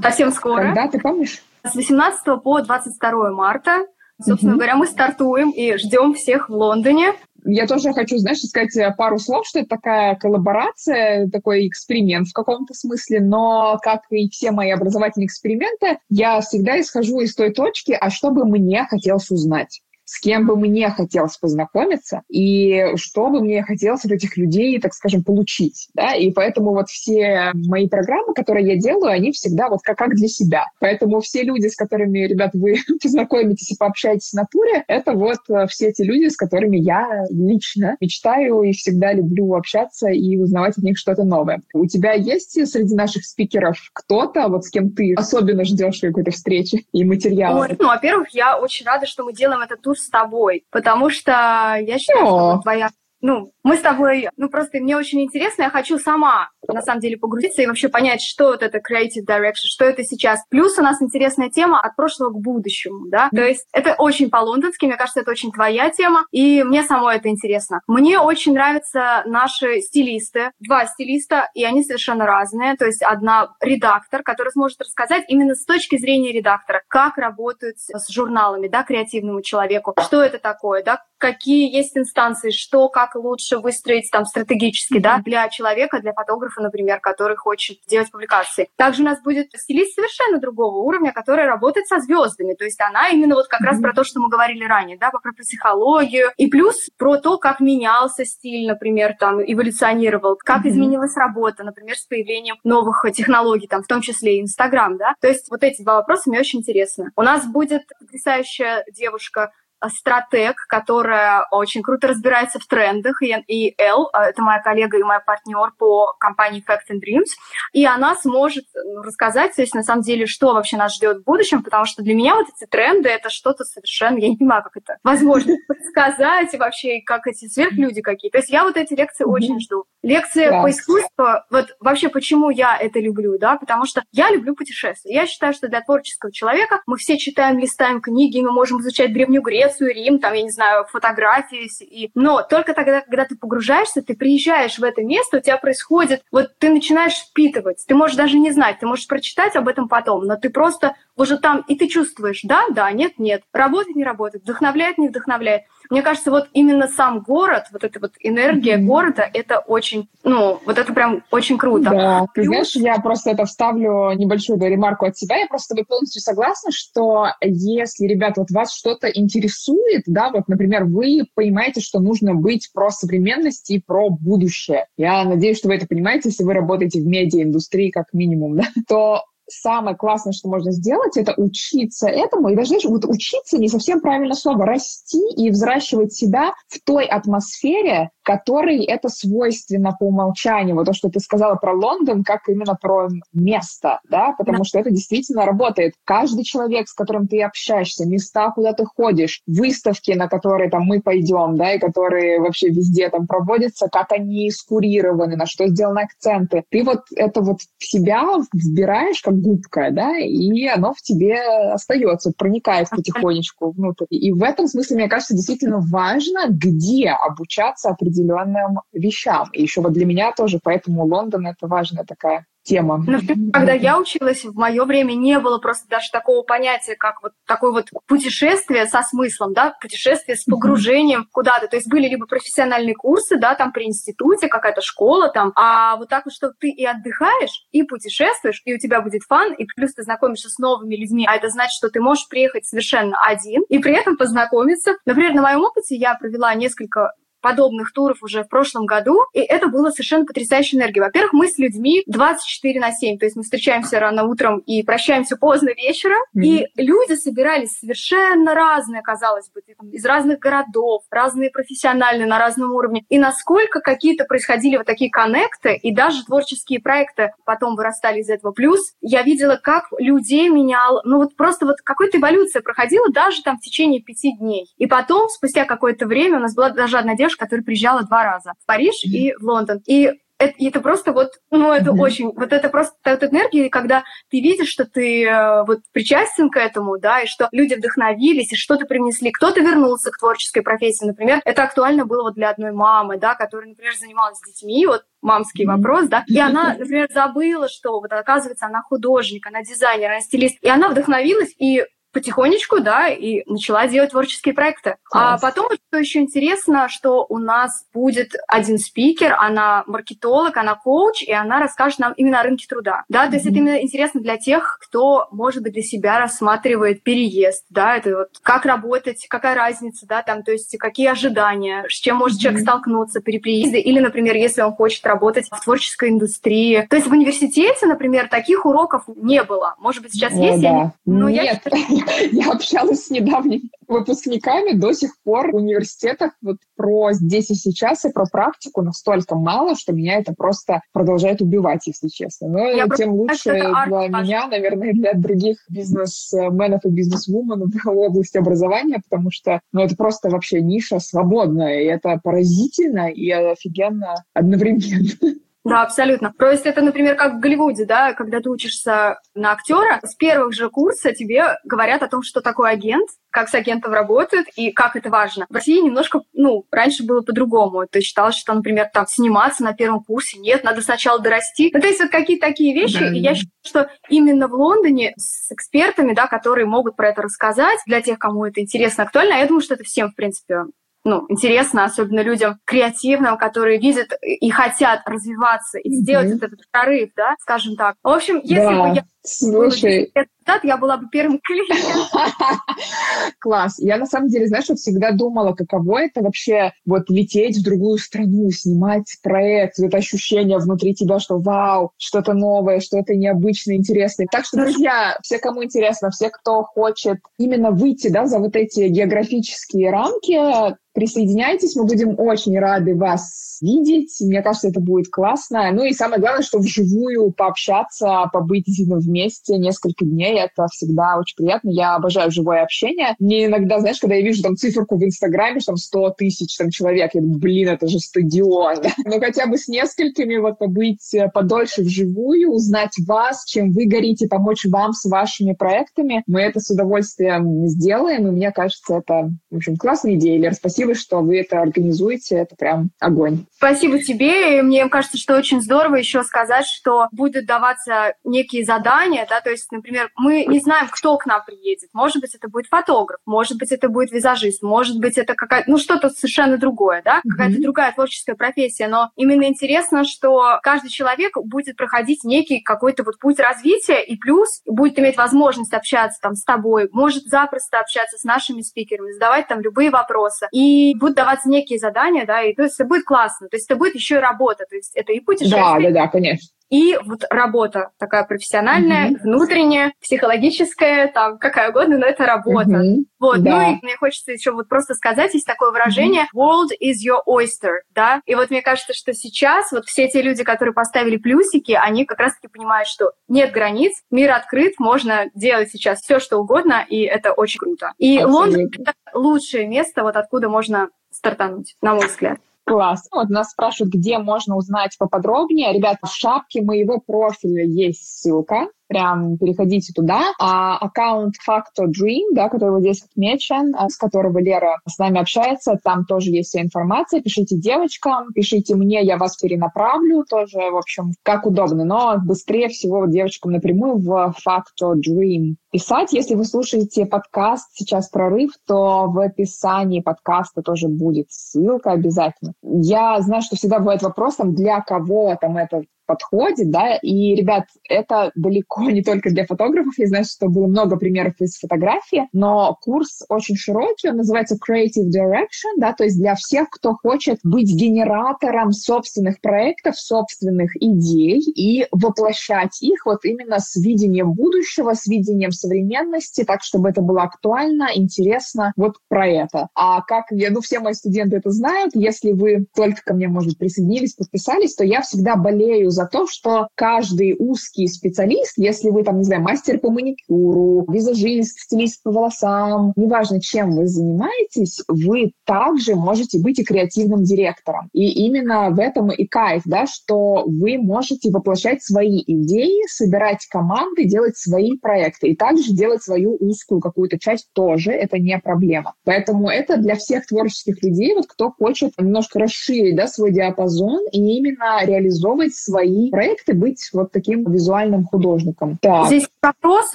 Совсем скоро. Когда, ты помнишь? С 18 по 22 марта. Собственно угу. говоря, мы стартуем и ждем всех в Лондоне. Я тоже хочу, знаешь, сказать пару слов, что это такая коллаборация, такой эксперимент в каком-то смысле, но, как и все мои образовательные эксперименты, я всегда исхожу из той точки, а что бы мне хотелось узнать с кем бы мне хотелось познакомиться и что бы мне хотелось от этих людей, так скажем, получить. Да? И поэтому вот все мои программы, которые я делаю, они всегда вот как, как для себя. Поэтому все люди, с которыми, ребят, вы *laughs* познакомитесь и пообщаетесь в натуре, это вот э, все те люди, с которыми я лично мечтаю и всегда люблю общаться и узнавать от них что-то новое. У тебя есть среди наших спикеров кто-то, вот с кем ты особенно ждешь какой-то встречи и материала? Ну, во-первых, я очень рада, что мы делаем этот тур с тобой, потому что я считаю, О. что твоя ну, мы с тобой, ну, просто мне очень интересно, я хочу сама, на самом деле, погрузиться и вообще понять, что вот это creative direction, что это сейчас. Плюс у нас интересная тема от прошлого к будущему, да, то есть это очень по-лондонски, мне кажется, это очень твоя тема, и мне самой это интересно. Мне очень нравятся наши стилисты, два стилиста, и они совершенно разные, то есть одна редактор, который сможет рассказать именно с точки зрения редактора, как работают с журналами, да, креативному человеку, что это такое, да, какие есть инстанции, что, как лучше выстроить там стратегически, mm-hmm. да, для человека, для фотографа, например, который хочет делать публикации. Также у нас будет стилист совершенно другого уровня, который работает со звездами, то есть она именно вот как mm-hmm. раз про то, что мы говорили ранее, да, про психологию, и плюс про то, как менялся стиль, например, там, эволюционировал, как mm-hmm. изменилась работа, например, с появлением новых технологий, там, в том числе и Инстаграм, да. То есть вот эти два вопроса мне очень интересны. У нас будет потрясающая девушка стратег, которая очень круто разбирается в трендах, и, и Эл, а, это моя коллега и моя партнер по компании Fact and Dreams, и она сможет ну, рассказать, то есть на самом деле, что вообще нас ждет в будущем, потому что для меня вот эти тренды это что-то совершенно, я не понимаю, как это возможно *laughs* сказать, и вообще как эти сверхлюди какие. То есть я вот эти лекции очень жду. Лекции по искусству, вот вообще почему я это люблю, да, потому что я люблю путешествия. Я считаю, что для творческого человека мы все читаем, листаем книги, мы можем изучать Древнюю Грецию, Грецию, Рим, там, я не знаю, фотографии. И... Но только тогда, когда ты погружаешься, ты приезжаешь в это место, у тебя происходит, вот ты начинаешь впитывать. Ты можешь даже не знать, ты можешь прочитать об этом потом, но ты просто уже там, и ты чувствуешь, да, да, нет, нет, работает, не работает, вдохновляет, не вдохновляет. Мне кажется, вот именно сам город, вот эта вот энергия mm-hmm. города, это очень, ну, вот это прям очень круто. Да, ты знаешь, я просто это вставлю небольшую да, ремарку от себя. Я просто с полностью согласна, что если, ребят, вот вас что-то интересует, да, вот, например, вы понимаете, что нужно быть про современность и про будущее. Я надеюсь, что вы это понимаете, если вы работаете в медиаиндустрии как минимум, *laughs* да, то самое классное, что можно сделать, это учиться этому. И даже, знаешь, вот учиться не совсем правильное слово. Расти и взращивать себя в той атмосфере, которой это свойственно по умолчанию. Вот то, что ты сказала про Лондон, как именно про место, да, потому да. что это действительно работает. Каждый человек, с которым ты общаешься, места, куда ты ходишь, выставки, на которые там мы пойдем, да, и которые вообще везде там проводятся, как они скурированы, на что сделаны акценты. Ты вот это вот в себя вбираешь как губка, да, и оно в тебе остается, проникает потихонечку внутрь. И в этом смысле, мне кажется, действительно важно, где обучаться определенным определенным вещам. И еще вот для меня тоже, поэтому Лондон — это важная такая тема. Ну, когда я училась, в мое время не было просто даже такого понятия, как вот такое вот путешествие со смыслом, да, путешествие с погружением mm-hmm. куда-то. То есть были либо профессиональные курсы, да, там при институте, какая-то школа там, а вот так вот, что ты и отдыхаешь, и путешествуешь, и у тебя будет фан, и плюс ты знакомишься с новыми людьми, а это значит, что ты можешь приехать совершенно один и при этом познакомиться. Например, на моем опыте я провела несколько подобных туров уже в прошлом году, и это было совершенно потрясающая энергия. Во-первых, мы с людьми 24 на 7, то есть мы встречаемся рано утром и прощаемся поздно вечером, mm-hmm. и люди собирались совершенно разные, казалось бы, из разных городов, разные профессиональные, на разном уровне, и насколько какие-то происходили вот такие коннекты, и даже творческие проекты потом вырастали из этого. Плюс я видела, как людей менял, ну вот просто вот какая-то эволюция проходила даже там в течение пяти дней. И потом, спустя какое-то время, у нас была даже одна девушка, которая приезжала два раза в Париж mm-hmm. и в Лондон. И это, это просто вот, ну, это mm-hmm. очень, вот это просто эта энергия, когда ты видишь, что ты э, вот причастен к этому, да, и что люди вдохновились, и что-то принесли, кто-то вернулся к творческой профессии, например, это актуально было вот для одной мамы, да, которая, например, занималась детьми, вот мамский mm-hmm. вопрос, да, и она, *laughs* например, забыла, что вот оказывается она художник, она дизайнер, она стилист, и она вдохновилась и потихонечку, да, и начала делать творческие проекты. Класс. А потом, что еще интересно, что у нас будет один спикер, она маркетолог, она коуч, и она расскажет нам именно о рынке труда, да, то mm-hmm. есть это именно интересно для тех, кто, может быть, для себя рассматривает переезд, да, это вот как работать, какая разница, да, там, то есть какие ожидания, с чем может mm-hmm. человек столкнуться при приезде, или, например, если он хочет работать в творческой индустрии. То есть в университете, например, таких уроков не было. Может быть, сейчас О, есть? Да. Но Нет. Я... *laughs* Я общалась с недавними выпускниками, до сих пор уни... университетах вот про здесь и сейчас и про практику настолько мало, что меня это просто продолжает убивать, если честно. Но Я тем лучше для меня, наверное, для других бизнесменов и бизнесвумен в области образования, потому что ну, это просто вообще ниша свободная, и это поразительно и офигенно одновременно. *laughs* Да, абсолютно. То есть это, например, как в Голливуде, да, когда ты учишься на актера, с первых же курса тебе говорят о том, что такое агент, как с агентом работают и как это важно. В России немножко, ну, раньше было по-другому. Ты считала, что, например, там сниматься на первом курсе, нет, надо сначала дорасти. Ну, то есть вот какие-то такие вещи, да, и я считаю, что именно в Лондоне с экспертами, да, которые могут про это рассказать, для тех, кому это интересно, актуально, а я думаю, что это всем, в принципе, ну, интересно, особенно людям креативным, которые видят и хотят развиваться и сделать mm-hmm. этот прорыв, да, скажем так. В общем, если да. бы я Слушай, результат, я была бы первым клиентом. *laughs* Класс. Я на самом деле, знаешь, вот всегда думала, каково это вообще вот лететь в другую страну, снимать проект, это ощущение внутри тебя, что вау, что-то новое, что-то необычное, интересное. Так что, друзья, все, кому интересно, все, кто хочет именно выйти, да, за вот эти географические рамки, присоединяйтесь, мы будем очень рады вас видеть. Мне кажется, это будет классно. Ну и самое главное, что вживую пообщаться, побыть вместе несколько дней, это всегда очень приятно. Я обожаю живое общение. Мне иногда, знаешь, когда я вижу там циферку в Инстаграме, что там 100 тысяч там, человек, я думаю, блин, это же стадион. *laughs* Но хотя бы с несколькими вот побыть э, подольше вживую, узнать вас, чем вы горите, помочь вам с вашими проектами. Мы это с удовольствием сделаем, и мне кажется, это, в общем, классная идея. Лер, спасибо, что вы это организуете. Это прям огонь. Спасибо тебе. И мне кажется, что очень здорово еще сказать, что будут даваться некие задания, да, то есть, например, мы не знаем, кто к нам приедет. Может быть, это будет фотограф, может быть, это будет визажист, может быть, это какая-то, ну, что-то совершенно другое, да, mm-hmm. какая-то другая творческая профессия. Но именно интересно, что каждый человек будет проходить некий какой-то вот путь развития, и плюс будет иметь возможность общаться там с тобой, может запросто общаться с нашими спикерами, задавать там любые вопросы. И будут даваться некие задания, да, и то есть это будет классно. То есть это будет еще и работа, то есть это и путешествие. Да, да, да, конечно и вот работа такая профессиональная, mm-hmm. внутренняя, психологическая, там, какая угодно, но это работа. Mm-hmm. Вот, да. ну и мне хочется еще вот просто сказать, есть такое выражение mm-hmm. «world is your oyster», да, и вот мне кажется, что сейчас вот все те люди, которые поставили плюсики, они как раз-таки понимают, что нет границ, мир открыт, можно делать сейчас все, что угодно, и это очень круто. И Абсолютно. Лондон — это лучшее место, вот откуда можно стартануть, на мой взгляд. Класс. Вот нас спрашивают, где можно узнать поподробнее. Ребята, в шапке моего профиля есть ссылка прям переходите туда. А аккаунт Facto Dream, да, который вот здесь отмечен, а, с которого Лера с нами общается, там тоже есть вся информация. Пишите девочкам, пишите мне, я вас перенаправлю, тоже, в общем, как удобно. Но быстрее всего девочкам напрямую в Facto Dream писать. Если вы слушаете подкаст «Сейчас прорыв», то в описании подкаста тоже будет ссылка обязательно. Я знаю, что всегда бывает вопрос, там, для кого там это подходит, да, и, ребят, это далеко не только для фотографов, я знаю, что было много примеров из фотографии, но курс очень широкий, он называется Creative Direction, да, то есть для всех, кто хочет быть генератором собственных проектов, собственных идей и воплощать их вот именно с видением будущего, с видением современности, так, чтобы это было актуально, интересно, вот про это. А как я, ну, все мои студенты это знают, если вы только ко мне, может, присоединились, подписались, то я всегда болею за то, что каждый узкий специалист, если вы там, не знаю, мастер по маникюру, визажист, стилист по волосам, неважно, чем вы занимаетесь, вы также можете быть и креативным директором. И именно в этом и кайф, да, что вы можете воплощать свои идеи, собирать команды, делать свои проекты и также делать свою узкую какую-то часть тоже, это не проблема. Поэтому это для всех творческих людей, вот кто хочет немножко расширить да, свой диапазон и именно реализовывать свои свои проекты, быть вот таким визуальным художником. Так. Здесь вопрос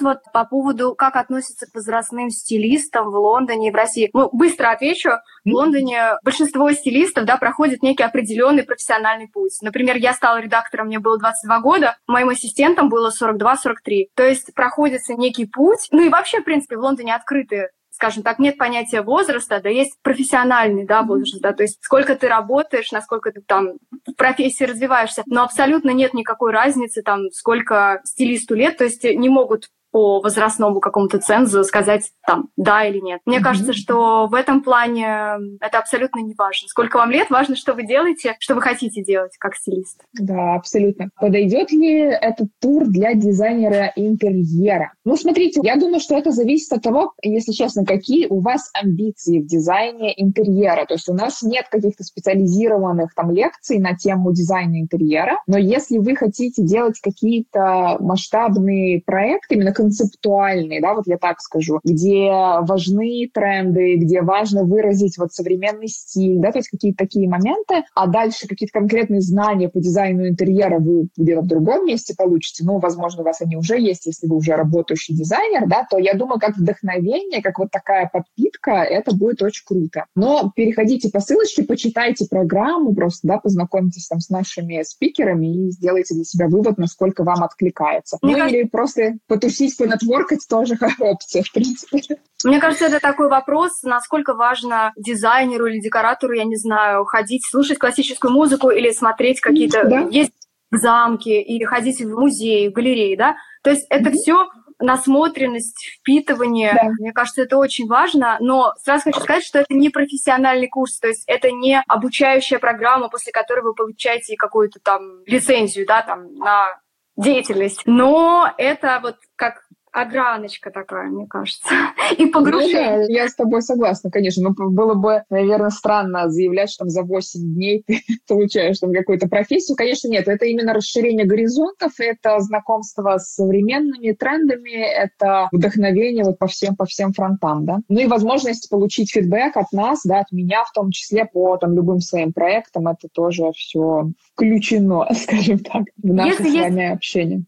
вот по поводу, как относятся к возрастным стилистам в Лондоне и в России. Ну, быстро отвечу. В Лондоне большинство стилистов, да, проходит некий определенный профессиональный путь. Например, я стала редактором, мне было 22 года, моим ассистентам было 42-43. То есть проходится некий путь. Ну и вообще, в принципе, в Лондоне открыты скажем так, нет понятия возраста, да, есть профессиональный, да, возраст, да, то есть сколько ты работаешь, насколько ты там в профессии развиваешься, но абсолютно нет никакой разницы, там, сколько стилисту лет, то есть не могут по возрастному какому-то цензу сказать там да или нет. Мне mm-hmm. кажется, что в этом плане это абсолютно не важно. Сколько вам лет, важно, что вы делаете, что вы хотите делать как стилист. Да, абсолютно. Подойдет ли этот тур для дизайнера интерьера? Ну, смотрите, я думаю, что это зависит от того, если честно, какие у вас амбиции в дизайне интерьера. То есть у нас нет каких-то специализированных там лекций на тему дизайна интерьера, но если вы хотите делать какие-то масштабные проекты, именно концептуальные, да, вот я так скажу, где важны тренды, где важно выразить вот современный стиль, да, то есть какие-то такие моменты, а дальше какие-то конкретные знания по дизайну интерьера вы где-то в другом месте получите, ну, возможно, у вас они уже есть, если вы уже работающий дизайнер, да, то я думаю, как вдохновение, как вот такая подпитка, это будет очень круто. Но переходите по ссылочке, почитайте программу, просто, да, познакомьтесь там с нашими спикерами и сделайте для себя вывод, насколько вам откликается. Мне ну, кажется... или просто потусить, понетворкать тоже *laughs* опция, в принципе. Мне кажется, это такой вопрос, насколько важно дизайнеру или декоратору, я не знаю, ходить, слушать классическую музыку или смотреть какие-то... Да. Есть замки или ходить в музей, в галереи, да? То есть это mm-hmm. все насмотренность, впитывание. Да. Мне кажется, это очень важно. Но сразу хочу сказать, что это не профессиональный курс, то есть это не обучающая программа, после которой вы получаете какую-то там лицензию, да, там на деятельность. Но это вот как ограночка такая, мне кажется, *laughs* и погружение. Ну, да, я с тобой согласна, конечно. Но ну, было бы, наверное, странно заявлять, что там за 8 дней ты *laughs* получаешь там какую-то профессию. Конечно, нет. Это именно расширение горизонтов, это знакомство с современными трендами, это вдохновение вот по всем, по всем фронтам, да. Ну и возможность получить фидбэк от нас, да, от меня в том числе по там любым своим проектам. Это тоже все включено, *laughs* скажем так, в наше Если с вами есть... общение.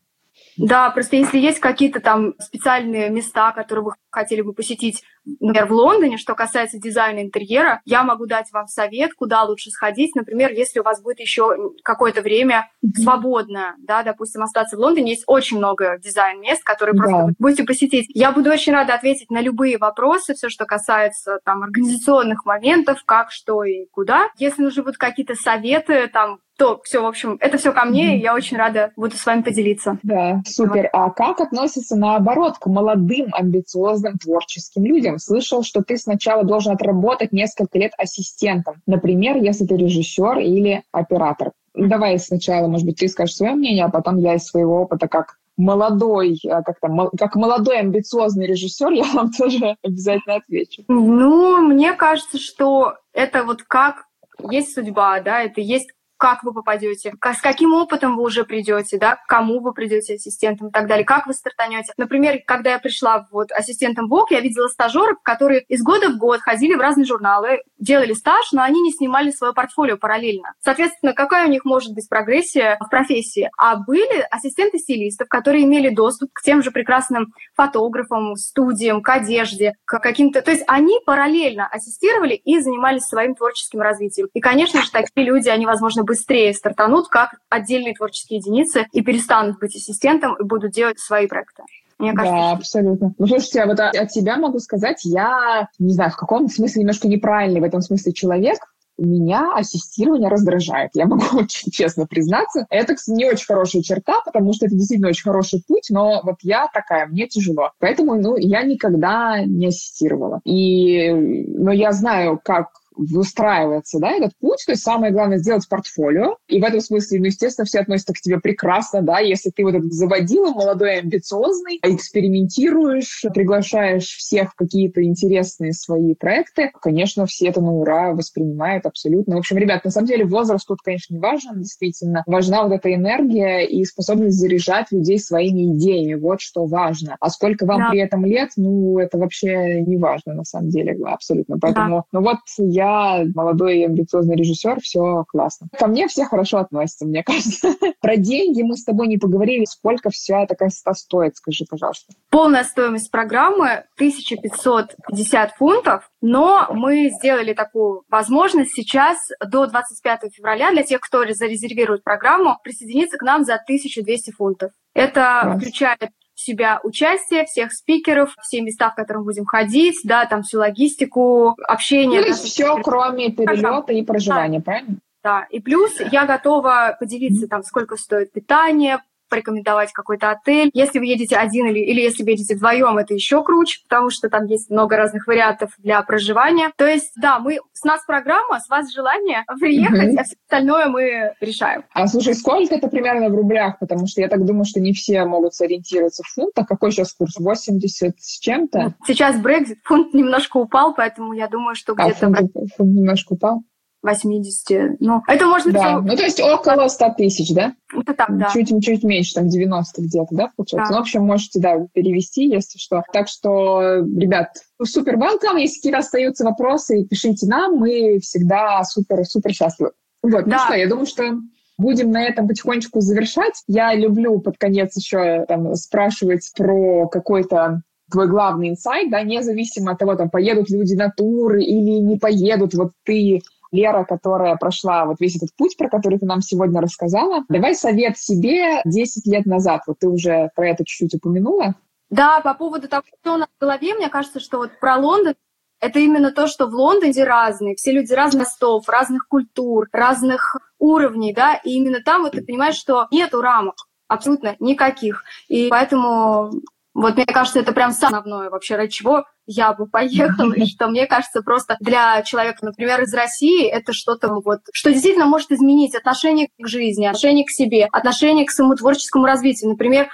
Да, просто если есть какие-то там специальные места, которые вы хотели бы посетить, например, в Лондоне, что касается дизайна интерьера, я могу дать вам совет, куда лучше сходить. Например, если у вас будет еще какое-то время свободное, да, допустим, остаться в Лондоне, есть очень много дизайн-мест, которые да. просто будете посетить. Я буду очень рада ответить на любые вопросы, все, что касается там организационных моментов, как, что и куда. Если нужны будут какие-то советы, там, то все, в общем, это все ко мне, и я очень рада буду с вами поделиться. Да, супер. А как относится наоборот к молодым, амбициозным, творческим людям? Слышал, что ты сначала должен отработать несколько лет ассистентом. Например, если ты режиссер или оператор. Давай сначала, может быть, ты скажешь свое мнение, а потом я из своего опыта как молодой, а, как там, как молодой амбициозный режиссер, я вам *laughs* тоже обязательно отвечу. Ну, мне кажется, что это вот как есть судьба, да, это есть как вы попадете, с каким опытом вы уже придете, да, к кому вы придете ассистентом и так далее, как вы стартанете. Например, когда я пришла вот ассистентом ВОК, я видела стажеров, которые из года в год ходили в разные журналы, делали стаж, но они не снимали свое портфолио параллельно. Соответственно, какая у них может быть прогрессия в профессии? А были ассистенты стилистов, которые имели доступ к тем же прекрасным фотографам, студиям, к одежде, к каким-то... То есть они параллельно ассистировали и занимались своим творческим развитием. И, конечно же, такие люди, они, возможно, быстрее стартанут как отдельные творческие единицы и перестанут быть ассистентом и будут делать свои проекты. Мне кажется, да, абсолютно. Ну, слушайте, а вот от себя могу сказать, я, не знаю, в каком смысле немножко неправильный в этом смысле человек, меня ассистирование раздражает. Я могу *laughs* очень честно признаться. Это, не очень хорошая черта, потому что это действительно очень хороший путь, но вот я такая, мне тяжело. Поэтому, ну, я никогда не ассистировала. И, но я знаю, как выстраивается, да, этот путь. То есть самое главное сделать портфолио. И в этом смысле, ну, естественно, все относятся к тебе прекрасно, да, если ты вот этот заводила, молодой, амбициозный, экспериментируешь, приглашаешь всех в какие-то интересные свои проекты, конечно, все это на ура воспринимают абсолютно. В общем, ребят, на самом деле возраст тут, конечно, не важен, действительно. Важна вот эта энергия и способность заряжать людей своими идеями. Вот что важно. А сколько вам да. при этом лет, ну, это вообще не важно, на самом деле, абсолютно. Поэтому, да. ну вот я я молодой и амбициозный режиссер, все классно. Ко мне все хорошо относятся, мне кажется. *laughs* Про деньги мы с тобой не поговорили. Сколько вся эта красота стоит, скажи, пожалуйста. Полная стоимость программы 1550 фунтов, но мы сделали такую возможность сейчас до 25 февраля для тех, кто зарезервирует программу, присоединиться к нам за 1200 фунтов. Это Класс. включает в себя участие всех спикеров, все места, в которые мы будем ходить, да, там всю логистику, общение. Ну, все, кроме перелета и проживания, да. правильно? Да, и плюс я готова поделиться там, сколько стоит питание, порекомендовать какой-то отель. Если вы едете один или, или если вы едете вдвоем, это еще круче, потому что там есть много разных вариантов для проживания. То есть, да, мы с нас программа, с вас желание *laughs* приехать, mm-hmm. а все остальное мы решаем. А слушай, сколько это примерно в рублях? Потому что я так думаю, что не все могут сориентироваться в фунтах. Какой сейчас курс? 80 с чем-то? Сейчас Брекзит, фунт немножко упал, поэтому я думаю, что а, где-то... Фунт, фунт немножко упал? 80. Ну, это можно... Да, все... ну то есть около 100 тысяч, да? Это так, да. Чуть, чуть меньше, там 90 где-то, да, получается? Да. Ну, в общем, можете, да, перевести, если что. Так что, ребят, супер welcome. Если какие-то остаются вопросы, пишите нам, мы всегда супер-супер счастливы. Вот, ну да. ну что, я думаю, что Будем на этом потихонечку завершать. Я люблю под конец еще там, спрашивать про какой-то твой главный инсайт, да, независимо от того, там, поедут люди на туры или не поедут, вот ты Лера, которая прошла вот весь этот путь, про который ты нам сегодня рассказала. Давай совет себе 10 лет назад. Вот ты уже про это чуть-чуть упомянула. Да, по поводу того, что у нас в голове, мне кажется, что вот про Лондон это именно то, что в Лондоне разные, все люди разных стов, разных культур, разных уровней, да, и именно там вот ты понимаешь, что нету рамок, абсолютно никаких. И поэтому вот мне кажется, это прям самое основное вообще, ради чего я бы поехала, и *laughs* что мне кажется просто для человека, например, из России, это что-то вот, что действительно может изменить отношение к жизни, отношение к себе, отношение к своему творческому развитию. Например,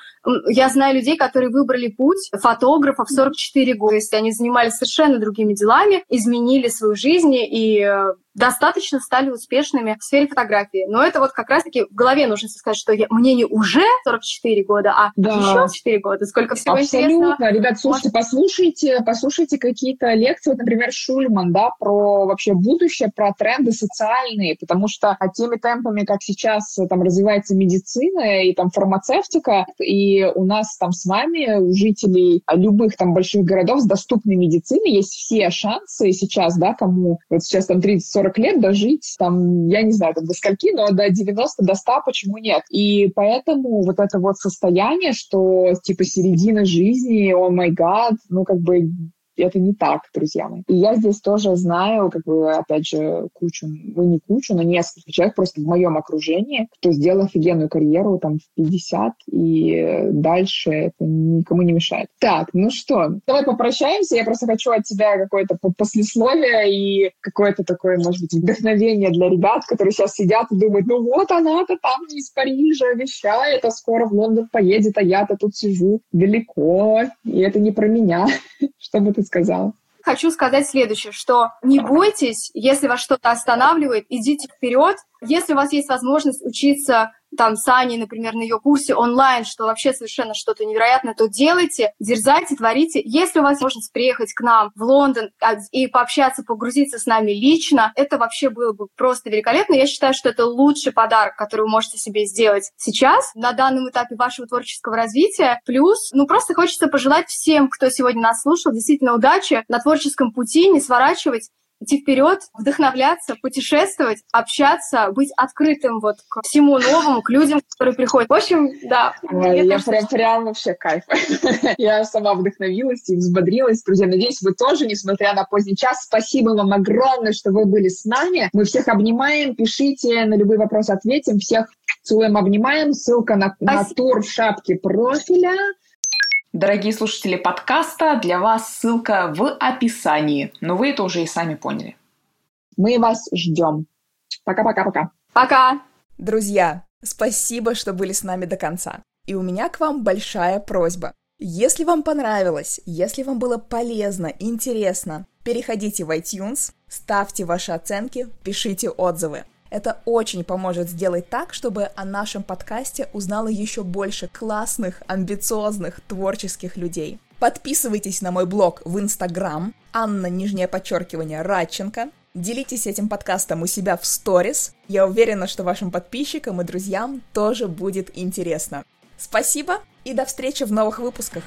я знаю людей, которые выбрали путь фотографа в 44 года. Есть они занимались совершенно другими делами, изменили свою жизнь и э, достаточно стали успешными в сфере фотографии. Но это вот как раз-таки в голове нужно сказать, что я, мне не уже 44 года, а да. еще 4 года. Сколько всего Абсолютно. интересного. Ребят, слушайте, Может... послушайте, послушайте какие-то лекции, вот, например, Шульман, да, про вообще будущее, про тренды социальные, потому что теми темпами, как сейчас там развивается медицина и там фармацевтика, и у нас там с вами, у жителей любых там больших городов с доступной медициной есть все шансы сейчас, да, кому вот сейчас там 30 40 лет дожить, там, я не знаю, там, до скольки, но до 90, до 100 почему нет? И поэтому вот это вот состояние, что, типа, середина жизни, о май гад, ну, как бы это не так, друзья мои. И я здесь тоже знаю, как бы, опять же, кучу, ну не кучу, но несколько человек просто в моем окружении, кто сделал офигенную карьеру там в 50, и дальше это никому не мешает. Так, ну что, давай попрощаемся. Я просто хочу от тебя какое-то послесловие и какое-то такое, может быть, вдохновение для ребят, которые сейчас сидят и думают, ну вот она-то там из Парижа вещает, а скоро в Лондон поедет, а я-то тут сижу далеко, и это не про меня. *laughs* Что бы сказала? Хочу сказать следующее, что не бойтесь, если вас что-то останавливает, идите вперед. Если у вас есть возможность учиться там с Аней, например, на ее курсе онлайн, что вообще совершенно что-то невероятное, то делайте, дерзайте, творите. Если у вас возможность приехать к нам в Лондон а, и пообщаться, погрузиться с нами лично, это вообще было бы просто великолепно. Я считаю, что это лучший подарок, который вы можете себе сделать сейчас, на данном этапе вашего творческого развития. Плюс, ну, просто хочется пожелать всем, кто сегодня нас слушал, действительно удачи на творческом пути, не сворачивать идти вперед, вдохновляться, путешествовать, общаться, быть открытым вот к всему новому, к людям, которые приходят. В общем, да. Я кажется, прям, прям вообще кайф. *laughs* я сама вдохновилась и взбодрилась. Друзья, надеюсь, вы тоже, несмотря на поздний час. Спасибо вам огромное, что вы были с нами. Мы всех обнимаем, пишите, на любые вопросы ответим. Всех целуем, обнимаем. Ссылка на, на тур в шапке профиля. Дорогие слушатели подкаста, для вас ссылка в описании. Но вы это уже и сами поняли. Мы вас ждем. Пока-пока-пока. Пока. Друзья, спасибо, что были с нами до конца. И у меня к вам большая просьба. Если вам понравилось, если вам было полезно, интересно, переходите в iTunes, ставьте ваши оценки, пишите отзывы. Это очень поможет сделать так, чтобы о нашем подкасте узнало еще больше классных, амбициозных, творческих людей. Подписывайтесь на мой блог в Инстаграм, Анна, нижнее подчеркивание, Радченко. Делитесь этим подкастом у себя в сторис. Я уверена, что вашим подписчикам и друзьям тоже будет интересно. Спасибо и до встречи в новых выпусках.